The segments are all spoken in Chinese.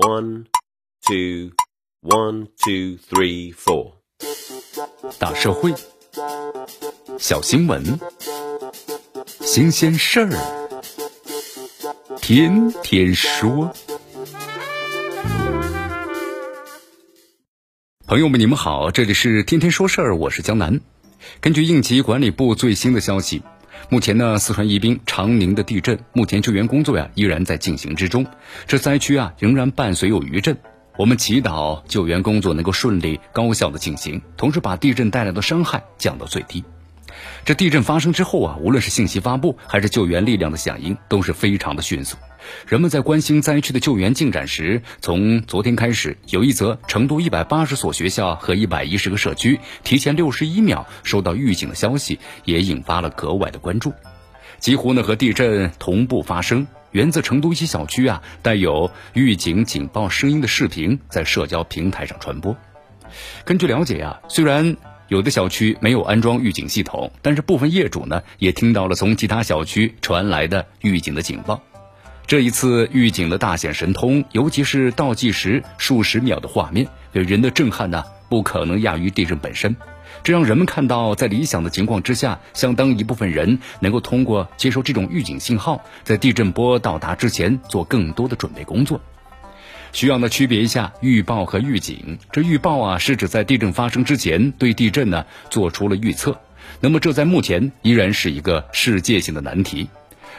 One, two, one, two, three, four。大社会，小新闻，新鲜事儿，天天说。朋友们，你们好，这里是天天说事儿，我是江南。根据应急管理部最新的消息。目前呢，四川宜宾长宁的地震，目前救援工作呀依然在进行之中。这灾区啊仍然伴随有余震，我们祈祷救援工作能够顺利高效的进行，同时把地震带来的伤害降到最低。这地震发生之后啊，无论是信息发布还是救援力量的响应，都是非常的迅速。人们在关心灾区的救援进展时，从昨天开始，有一则成都一百八十所学校和一百一十个社区提前六十一秒收到预警的消息，也引发了格外的关注。几乎呢和地震同步发生，源自成都一些小区啊带有预警警报声音的视频在社交平台上传播。根据了解呀，虽然有的小区没有安装预警系统，但是部分业主呢也听到了从其他小区传来的预警的警报。这一次预警的大显神通，尤其是倒计时数十秒的画面，给人的震撼呢，不可能亚于地震本身。这让人们看到，在理想的情况之下，相当一部分人能够通过接收这种预警信号，在地震波到达之前做更多的准备工作。需要呢区别一下预报和预警。这预报啊，是指在地震发生之前对地震呢做出了预测。那么这在目前依然是一个世界性的难题。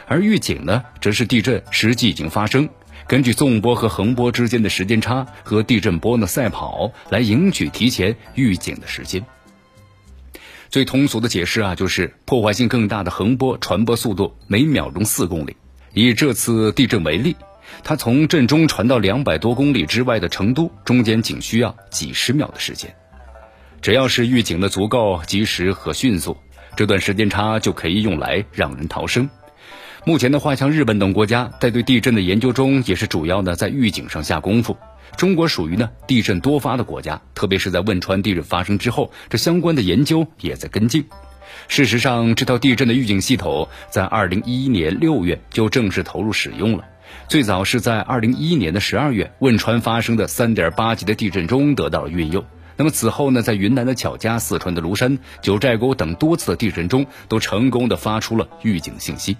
而预警呢，则是地震实际已经发生，根据纵波和横波之间的时间差和地震波呢赛跑，来赢取提前预警的时间。最通俗的解释啊，就是破坏性更大的横波传播速度每秒钟四公里。以这次地震为例，它从震中传到两百多公里之外的成都，中间仅需要几十秒的时间。只要是预警的足够及时和迅速，这段时间差就可以用来让人逃生。目前的话，像日本等国家在对地震的研究中，也是主要呢在预警上下功夫。中国属于呢地震多发的国家，特别是在汶川地震发生之后，这相关的研究也在跟进。事实上，这套地震的预警系统在二零一一年六月就正式投入使用了，最早是在二零一一年的十二月，汶川发生的三点八级的地震中得到了运用。那么此后呢，在云南的巧家、四川的芦山、九寨沟等多次的地震中，都成功的发出了预警信息。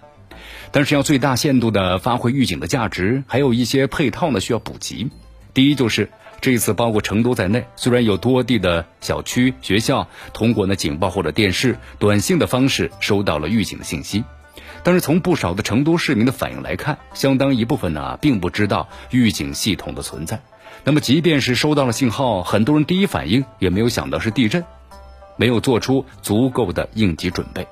但是要最大限度的发挥预警的价值，还有一些配套呢需要补齐。第一就是这次包括成都在内，虽然有多地的小区、学校通过呢警报或者电视、短信的方式收到了预警的信息，但是从不少的成都市民的反应来看，相当一部分呢并不知道预警系统的存在。那么即便是收到了信号，很多人第一反应也没有想到是地震，没有做出足够的应急准备。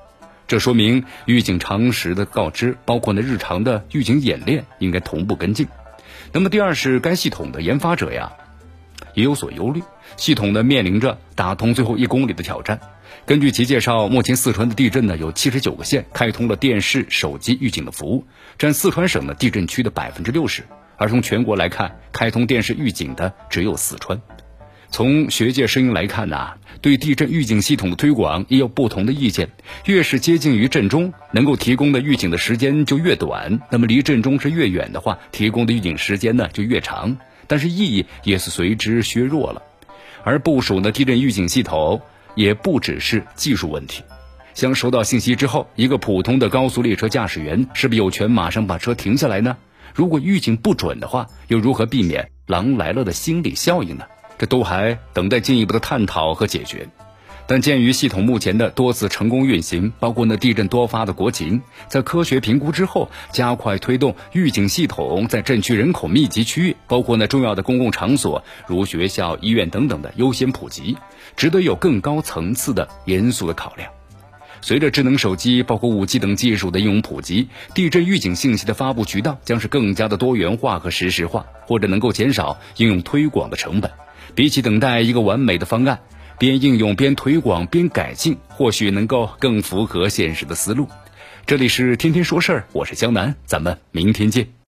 这说明预警常识的告知，包括呢日常的预警演练，应该同步跟进。那么第二是该系统的研发者呀，也有所忧虑，系统呢面临着打通最后一公里的挑战。根据其介绍，目前四川的地震呢有七十九个县开通了电视、手机预警的服务，占四川省的地震区的百分之六十。而从全国来看，开通电视预警的只有四川。从学界声音来看呢，对地震预警系统的推广也有不同的意见。越是接近于震中，能够提供的预警的时间就越短；那么离震中是越远的话，提供的预警时间呢就越长。但是意义也是随之削弱了。而部署的地震预警系统也不只是技术问题。像收到信息之后，一个普通的高速列车驾驶员是不是有权马上把车停下来呢？如果预警不准的话，又如何避免“狼来了”的心理效应呢？这都还等待进一步的探讨和解决，但鉴于系统目前的多次成功运行，包括呢地震多发的国情，在科学评估之后，加快推动预警系统在震区人口密集区域，包括呢重要的公共场所如学校、医院等等的优先普及，值得有更高层次的严肃的考量。随着智能手机、包括五 G 等技术的应用普及，地震预警信息的发布渠道将是更加的多元化和实时化，或者能够减少应用推广的成本。比起等待一个完美的方案，边应用边推广边改进，或许能够更符合现实的思路。这里是天天说事儿，我是江南，咱们明天见。